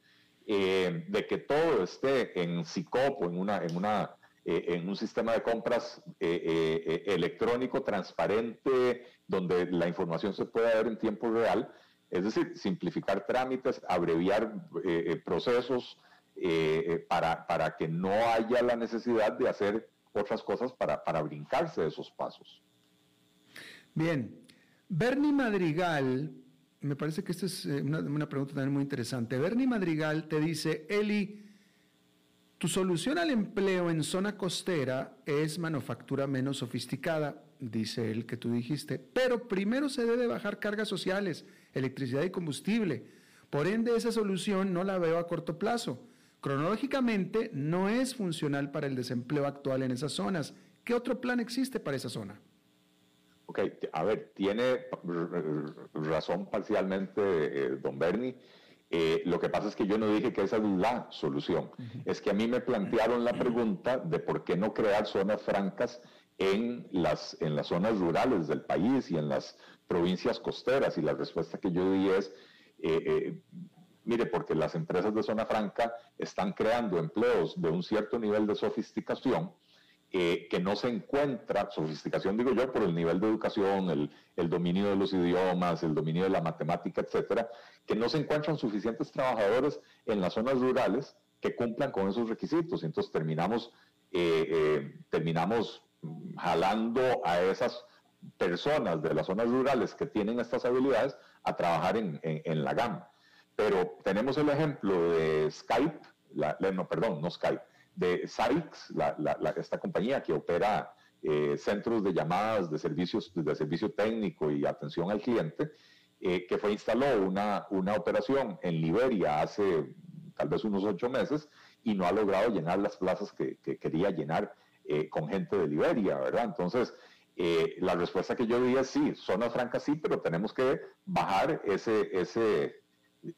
eh, de que todo esté en SICOP en, una, en, una, eh, en un sistema de compras electrónico, transparente, donde la información se pueda ver en tiempo real, es decir, simplificar trámites, abreviar eh, eh, procesos eh, para, para, que no haya la necesidad de hacer otras cosas para, para brincarse de esos pasos. Bien, Bernie Madrigal, me parece que esta es una, una pregunta también muy interesante. Bernie Madrigal te dice, Eli, tu solución al empleo en zona costera es manufactura menos sofisticada, dice él que tú dijiste, pero primero se debe bajar cargas sociales electricidad y combustible. Por ende, esa solución no la veo a corto plazo. Cronológicamente, no es funcional para el desempleo actual en esas zonas. ¿Qué otro plan existe para esa zona? Ok, a ver, tiene razón parcialmente eh, don Bernie. Eh, lo que pasa es que yo no dije que esa es la solución. Es que a mí me plantearon la pregunta de por qué no crear zonas francas en las, en las zonas rurales del país y en las provincias costeras y la respuesta que yo di es, eh, eh, mire, porque las empresas de zona franca están creando empleos de un cierto nivel de sofisticación eh, que no se encuentra, sofisticación digo yo, por el nivel de educación, el, dominio de los idiomas, el dominio de la matemática, etcétera, que no se encuentran suficientes trabajadores en las zonas rurales que cumplan con esos requisitos. Entonces terminamos, terminamos jalando a esas personas de las zonas rurales que tienen estas habilidades a trabajar en, la GAM. Pero tenemos el ejemplo de Skype, no, perdón, no Skype, de Sykes, esta compañía que opera eh, centros de llamadas de servicios de servicio técnico y atención al cliente, eh, que fue instaló una, una operación en Liberia hace tal vez unos ocho meses y no ha logrado llenar las plazas que, quería llenar eh, con gente de Liberia, ¿verdad? Entonces, la respuesta que yo di es sí, zonas francas sí, pero tenemos que bajar ese, ese,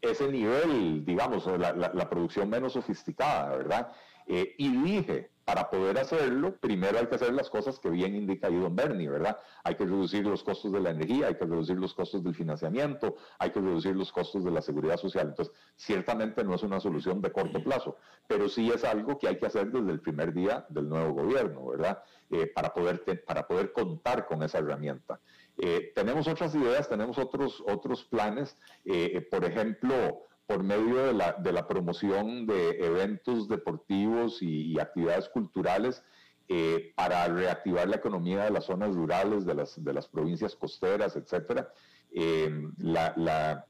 ese nivel, digamos, la, la, producción menos sofisticada, ¿verdad? Eh, y dije, para poder hacerlo, primero hay que hacer las cosas que bien indica ahí don Bernie, ¿verdad? Hay que reducir los costos de la energía, hay que reducir los costos del financiamiento, hay que reducir los costos de la seguridad social. Entonces, ciertamente no es una solución de corto plazo, pero sí es algo que hay que hacer desde el primer día del nuevo gobierno, ¿verdad? Eh, para, poder para poder contar con esa herramienta. Eh, tenemos otras ideas, tenemos otros, otros planes, por ejemplo, por medio de la, de la promoción de eventos deportivos y, actividades culturales para reactivar la economía de las zonas rurales, de las, de las provincias costeras, etc. la,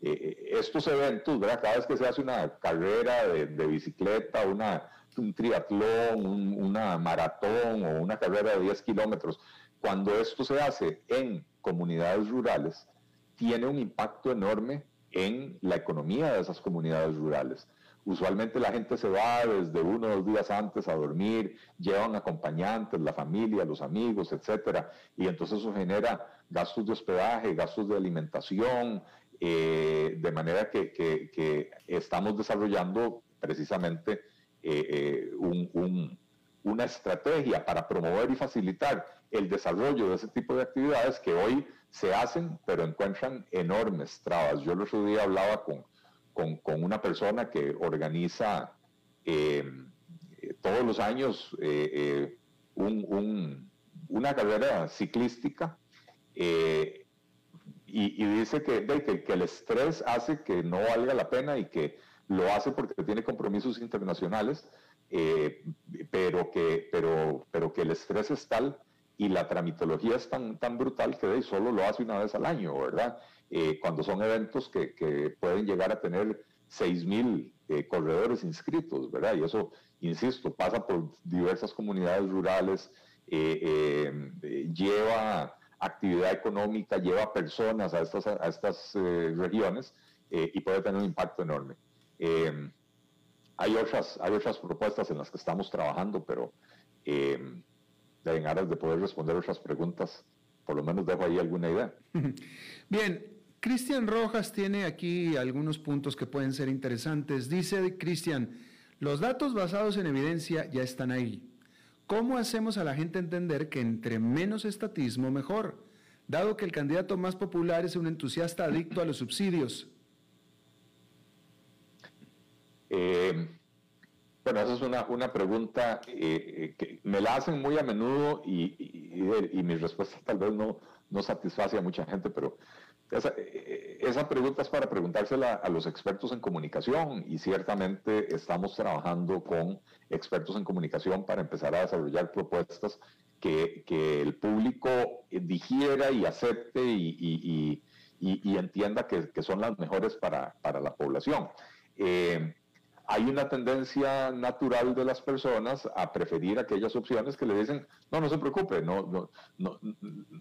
estos eventos, cada vez que se hace una carrera de, de bicicleta, una, un triatlón, una maratón o una carrera de 10 kilómetros, cuando esto se hace en comunidades rurales, tiene un impacto enorme en la economía de esas comunidades rurales. Usualmente la gente se va desde uno o dos días antes a dormir, llevan acompañantes, la familia, los amigos, etcétera, y entonces eso genera gastos de hospedaje, gastos de alimentación, eh, de manera que, estamos desarrollando precisamente eh, eh, una estrategia para promover y facilitar el desarrollo de ese tipo de actividades que hoy se hacen, pero encuentran enormes trabas. Yo el otro día hablaba con, con, una persona que organiza eh, todos los años una carrera ciclística y, dice que, que, el estrés hace que no valga la pena y que lo hace porque tiene compromisos internacionales, eh, pero, que, pero, pero que el estrés es tal y la tramitología es tan, tan brutal que solo lo hace una vez al año, ¿verdad? Eh, cuando son eventos que, pueden llegar a tener 6.000 eh, corredores inscritos, ¿verdad? Y eso, insisto, pasa por diversas comunidades rurales, lleva actividad económica, lleva personas a estas, a estas regiones y puede tener un impacto enorme. Hay otras, hay otras propuestas en las que estamos trabajando, pero eh, en aras de poder responder otras preguntas, por lo menos dejo ahí alguna idea. Bien, Cristian Rojas tiene aquí algunos puntos que pueden ser interesantes. Dice Cristian, los datos basados en evidencia ya están ahí. ¿Cómo hacemos a la gente entender que entre menos estatismo mejor? Dado que el candidato más popular es un entusiasta adicto a los subsidios. Eh, bueno, esa es una, una pregunta eh, que me la hacen muy a menudo y, y, mi respuesta tal vez no, no satisface a mucha gente, pero esa, eh, esa, pregunta es para preguntársela a los expertos en comunicación y ciertamente estamos trabajando con expertos en comunicación para empezar a desarrollar propuestas que, que el público digiera y acepte y, y entienda que, que, son las mejores para, para la población. Eh, hay una tendencia natural de las personas a preferir aquellas opciones que le dicen, no, no se preocupe, no, no, no,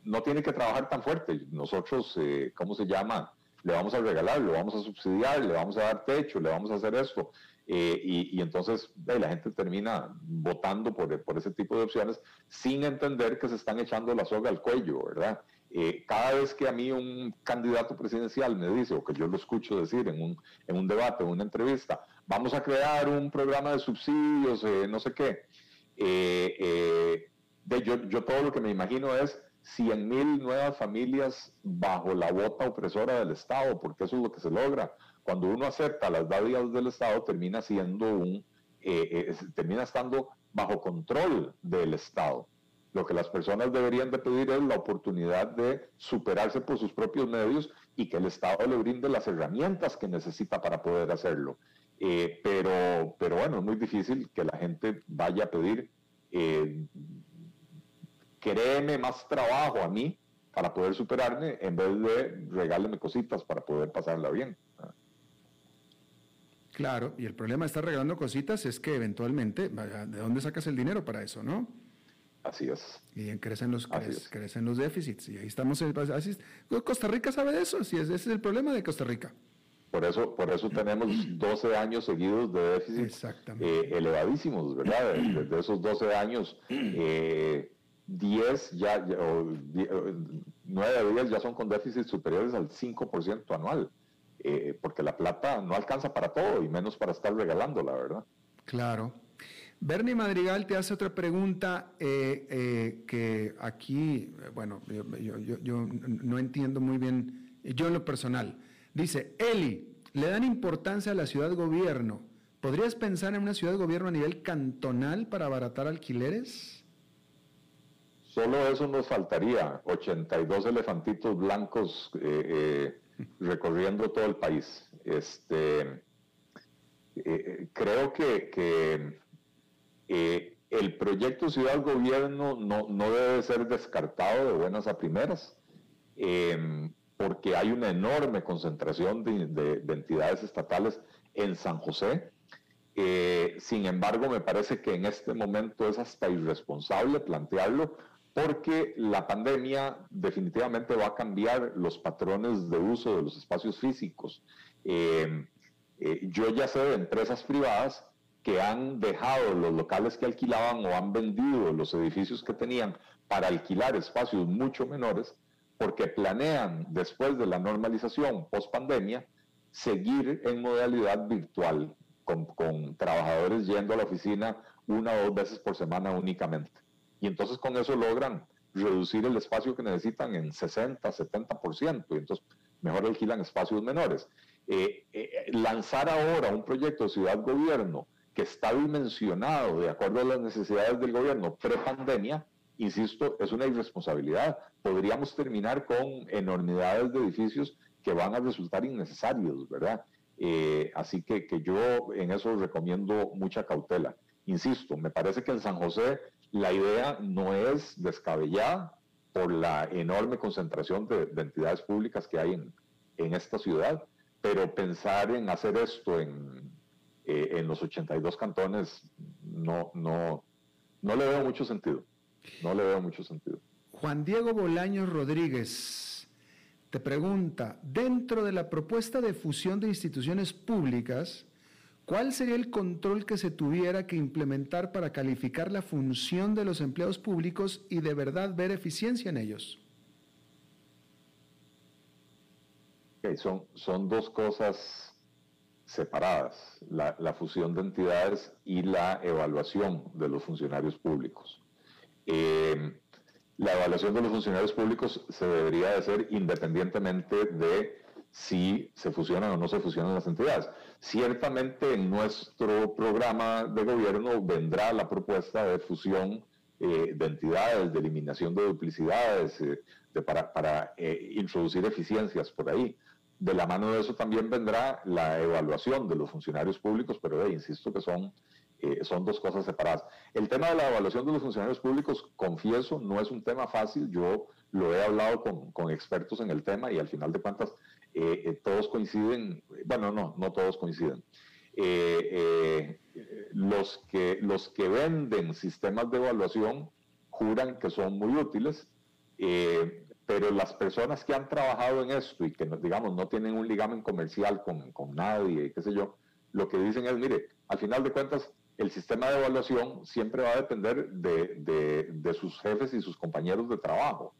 no tiene que trabajar tan fuerte. Nosotros, eh, ¿cómo se llama? Le vamos a regalar, le vamos a subsidiar, le vamos a dar techo, le vamos a hacer esto. Eh, y, entonces la gente termina votando por, por ese tipo de opciones sin entender que se están echando la soga al cuello, ¿verdad? Eh, cada vez que a mí un candidato presidencial me dice, o que yo lo escucho decir en un, en un debate, en una entrevista, vamos a crear un programa de subsidios, eh, no sé qué, eh, yo, yo, todo lo que me imagino es 100 mil nuevas familias bajo la bota opresora del Estado, porque eso es lo que se logra. Cuando uno acepta las dádivas del Estado, termina siendo un, termina estando bajo control del Estado. Lo que las personas deberían de pedir es la oportunidad de superarse por sus propios medios y que el Estado le brinde las herramientas que necesita para poder hacerlo. Eh, pero, pero bueno, es muy difícil que la gente vaya a pedir, eh, créeme más trabajo a mí para poder superarme en vez de regáleme cositas para poder pasarla bien. Claro, y el problema de estar regalando cositas es que eventualmente, ¿de dónde sacas el dinero para eso, no? Así es. Y crecen los, crecen los déficits. Y ahí estamos. Así, Costa Rica sabe de eso. Sí, ese es el problema de Costa Rica. Por eso, por eso tenemos 12 años seguidos de déficit eh, elevadísimos, ¿verdad? Desde esos 12 años, eh, 10 ya, o 9 de 10 ya son con déficits superiores al 5% anual, eh, porque la plata no alcanza para todo y menos para estar regalándola, ¿verdad? Claro. Bernie Madrigal te hace otra pregunta eh, eh, que aquí, bueno, yo, no entiendo muy bien, yo en lo personal. Dice, Eli, le dan importancia a la ciudad gobierno. ¿Podrías pensar en una ciudad gobierno a nivel cantonal para abaratar alquileres? Solo eso nos faltaría, 82 elefantitos blancos eh, recorriendo todo el país. Este, creo que eh, el proyecto Ciudad Gobierno no, debe ser descartado de buenas a primeras, em, porque hay una enorme concentración de, entidades estatales en San José. Eh, sin embargo, me parece que en este momento es hasta irresponsable plantearlo, porque la pandemia definitivamente va a cambiar los patrones de uso de los espacios físicos. Em, eh, yo ya sé de empresas privadas que han dejado los locales que alquilaban o han vendido los edificios que tenían para alquilar espacios mucho menores, porque planean, después de la normalización post pandemia, seguir en modalidad virtual, con, trabajadores yendo a la oficina una o dos veces por semana únicamente. Y entonces con eso logran reducir el espacio que necesitan en 60, 70%, y entonces mejor alquilan espacios menores. Eh, eh, lanzar ahora un proyecto de ciudad-gobierno que está dimensionado de acuerdo a las necesidades del gobierno pre-pandemia, insisto, es una irresponsabilidad. Podríamos terminar con enormidades de edificios que van a resultar innecesarios, ¿verdad? así que, que yo en eso recomiendo mucha cautela. Insisto, me parece que en San José la idea no es descabellada por la enorme concentración de, entidades públicas que hay en, en, esta ciudad, pero pensar en hacer esto en, eh, en los 82 cantones no, no, no le veo mucho sentido. No le veo mucho sentido. Juan Diego Bolaños Rodríguez te pregunta, dentro de la propuesta de fusión de instituciones públicas, ¿Cuál sería el control que se tuviera que implementar para calificar la función de los empleados públicos y de verdad ver eficiencia en ellos? son, son dos cosas separadas, la, fusión de entidades y la evaluación de los funcionarios públicos. Eh, la evaluación de los funcionarios públicos se debería de hacer independientemente de si se fusionan o no se fusionan las entidades. Ciertamente en nuestro programa de gobierno vendrá la propuesta de fusión eh, de entidades, de eliminación de duplicidades, eh, para, eh, introducir eficiencias por ahí. De la mano de eso también vendrá la evaluación de los funcionarios públicos, pero insisto que son, son dos cosas separadas. El tema de la evaluación de los funcionarios públicos, confieso, no es un tema fácil. Yo lo he hablado con, con expertos en el tema y al final de cuentas eh, eh, todos coinciden, bueno, no, no todos coinciden. Eh, los, que, los que venden sistemas de evaluación juran que son muy útiles, pero las personas que han trabajado en esto y que, digamos, no tienen un ligamen comercial con, con nadie, qué sé yo, lo que dicen es, mire, al final de cuentas, el sistema de evaluación siempre va a depender de, sus jefes y sus compañeros de trabajo.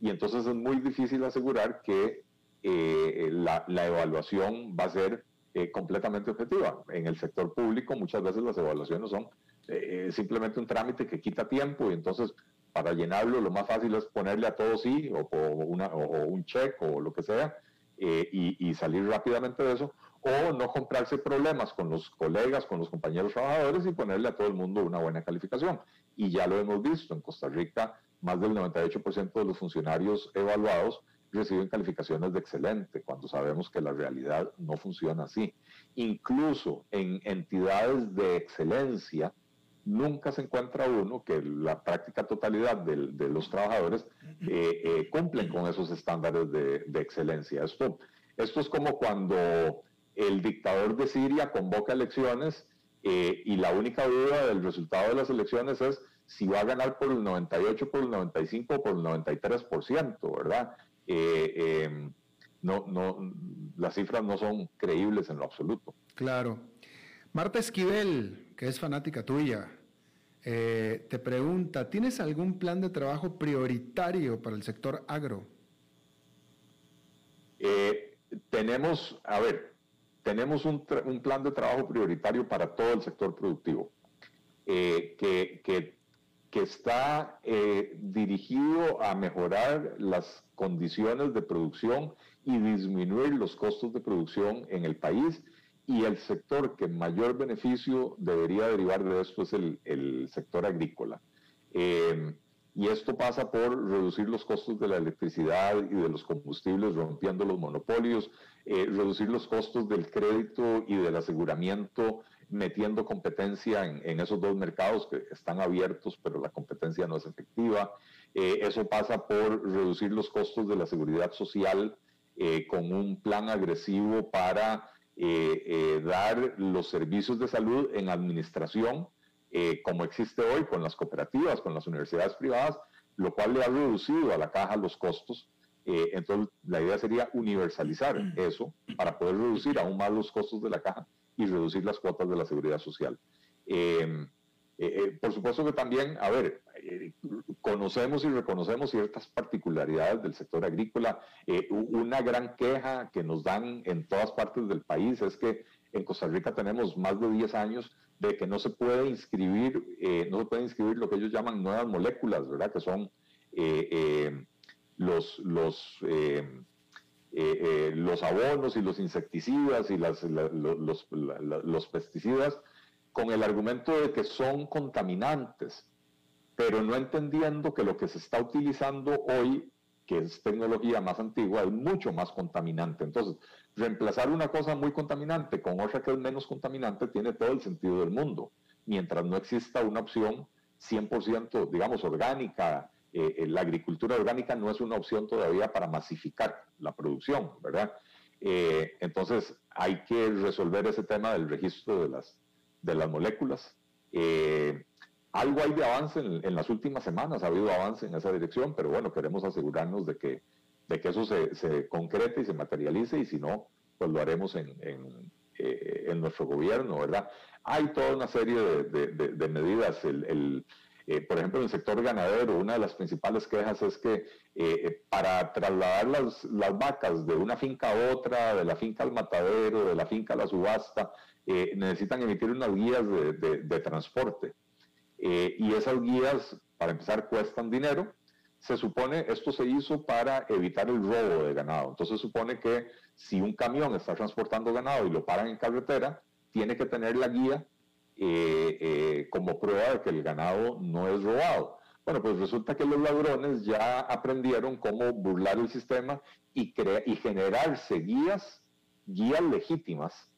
Y entonces es muy difícil asegurar que eh, la, evaluación va a ser eh, completamente objetiva. En el sector público muchas veces las evaluaciones son eh, simplemente un trámite que quita tiempo y entonces para llenarlo lo más fácil es ponerle a todo sí o, un check o lo que sea y, salir rápidamente de eso o no comprarse problemas con los colegas, con los compañeros trabajadores y ponerle a todo el mundo una buena calificación. Y ya lo hemos visto, en Costa Rica más del 98% de los funcionarios evaluados reciben calificaciones de excelente, cuando sabemos que la realidad no funciona así. Incluso en entidades de excelencia, nunca se encuentra uno que la práctica totalidad de, los trabajadores eh, eh, cumplen con esos estándares de, excelencia. Esto, esto es como cuando el dictador de Siria convoca elecciones eh, y la única duda del resultado de las elecciones es si va a ganar por el 98, por el 95 o por el 93%, ¿verdad? Eh, em, no, no, las cifras no son creíbles en lo absoluto. Claro. Marta Esquivel, que es fanática tuya, eh, te pregunta, ¿tienes algún plan de trabajo prioritario para el sector agro? Tenemos, a ver, tenemos un, plan de trabajo prioritario para todo el sector productivo, que, que que está eh, dirigido a mejorar las condiciones de producción y disminuir los costos de producción en el país. Y el sector que mayor beneficio debería derivar de esto es el, sector agrícola. Eh, y esto pasa por reducir los costos de la electricidad y de los combustibles, rompiendo los monopolios, eh, reducir los costos del crédito y del aseguramiento metiendo competencia en, esos dos mercados que están abiertos, pero la competencia no es efectiva. Eh, eso pasa por reducir los costos de la seguridad social eh, con un plan agresivo para dar los servicios de salud en administración, como existe hoy con las cooperativas, con las universidades privadas, lo cual le ha reducido a la caja los costos. entonces, la idea sería universalizar eso para poder reducir aún más los costos de la caja y reducir las cuotas de la seguridad social. Eh, eh, eh, por supuesto que también, a ver, conocemos y reconocemos ciertas particularidades del sector agrícola. una gran queja que nos dan en todas partes del país es que en Costa Rica tenemos más de 10 años de que no se puede inscribir, no se puede inscribir lo que ellos llaman nuevas moléculas, ¿verdad? Que son los, los eh, eh, los abonos y los insecticidas y las, los, los, pesticidas con el argumento de que son contaminantes, pero no entendiendo que lo que se está utilizando hoy, que es tecnología más antigua, es mucho más contaminante. Entonces, reemplazar una cosa muy contaminante con otra que es menos contaminante tiene todo el sentido del mundo, mientras no exista una opción 100%, digamos, orgánica. Eh, eh, la agricultura orgánica no es una opción todavía para masificar la producción, ¿verdad? Eh, entonces hay que resolver ese tema del registro de las, de las moléculas. algo hay de avance en, las últimas semanas, ha habido avance en esa dirección, pero bueno, queremos asegurarnos de que, de que eso se, se concrete y se materialice y si no, pues lo haremos en, en, nuestro gobierno, ¿verdad? Hay toda una serie de, medidas. El, eh, por ejemplo, en el sector ganadero, una de las principales quejas es que eh, para trasladar las, las, vacas de una finca a otra, de la finca al matadero, de la finca a la subasta, eh, necesitan emitir unas guías de, transporte. y esas guías, para empezar, cuestan dinero. Se supone, esto se hizo para evitar el robo de ganado. Entonces se supone que si un camión está transportando ganado y lo paran en carretera, tiene que tener la guía eh, eh, como prueba de que el ganado no es robado. Bueno, pues resulta que los ladrones ya aprendieron cómo burlar el sistema y, y generarse guías, guías legítimas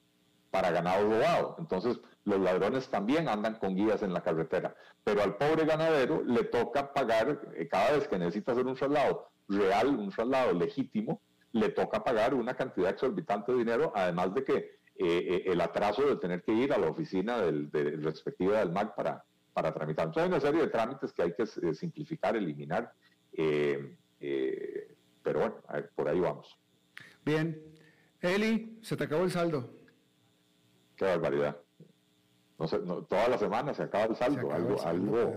para ganado robado. Entonces, los ladrones también andan con guías en la carretera, pero al pobre ganadero le toca pagar eh, cada vez que necesita hacer un traslado real, un traslado legítimo, le toca pagar una cantidad exorbitante de dinero, además de que eh, eh, el atraso de tener que ir a la oficina del, respectiva del MAC para, para tramitar. Entonces hay una serie de trámites que hay que simplificar, eliminar, pero bueno, por ahí vamos. Bien. Eli, se te acabó el saldo. Qué barbaridad. No sé, toda la semana se acaba el saldo. algo, algo,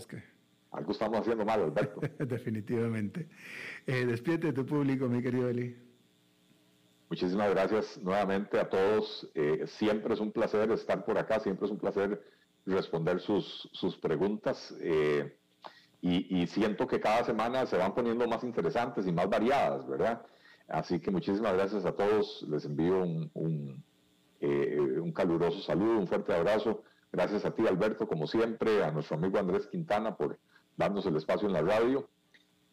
algo estamos haciendo mal, Alberto. Definitivamente. despídete de tu público, mi querido Eli. Muchísimas gracias nuevamente a todos. Eh, siempre es un placer estar por acá, siempre es un placer responder sus, sus preguntas. Eh, y, siento que cada semana se van poniendo más interesantes y más variadas, ¿verdad? Así que muchísimas gracias a todos. Les envío un, un, eh, un caluroso saludo, un fuerte abrazo. Gracias a ti, Alberto, como siempre, a nuestro amigo Andrés Quintana por darnos el espacio en la radio.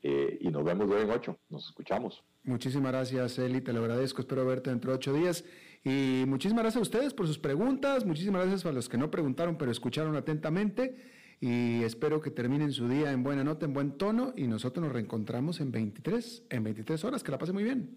y nos vemos hoy en ocho. Nos escuchamos. Muchísimas gracias, Eli, te lo agradezco. Espero verte dentro de ocho días. Y muchísimas gracias a ustedes por sus preguntas. Muchísimas gracias a los que no preguntaron, pero escucharon atentamente. Y espero que terminen su día en buena nota, en buen tono. Y nosotros nos reencontramos en 23, en 23 horas. Que la pase muy bien.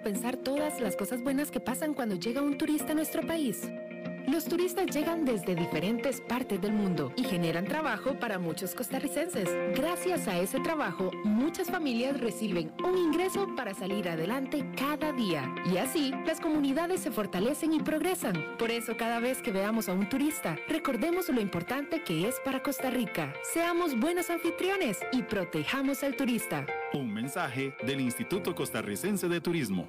Pensar todas las cosas buenas que pasan cuando llega un turista a nuestro país? Los turistas llegan desde diferentes partes del mundo y generan trabajo para muchos costarricenses. Gracias a ese trabajo, muchas familias reciben un ingreso para salir adelante cada día. Y así, las comunidades se fortalecen y progresan. Por eso, cada vez que veamos a un turista, recordemos lo importante que es para Costa Rica. Seamos buenos anfitriones y protejamos al turista. Un mensaje del Instituto Costarricense de Turismo.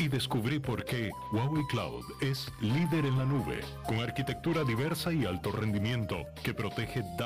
y descubrí por qué Huawei Cloud es líder en la nube, con arquitectura diversa y alto rendimiento que protege datos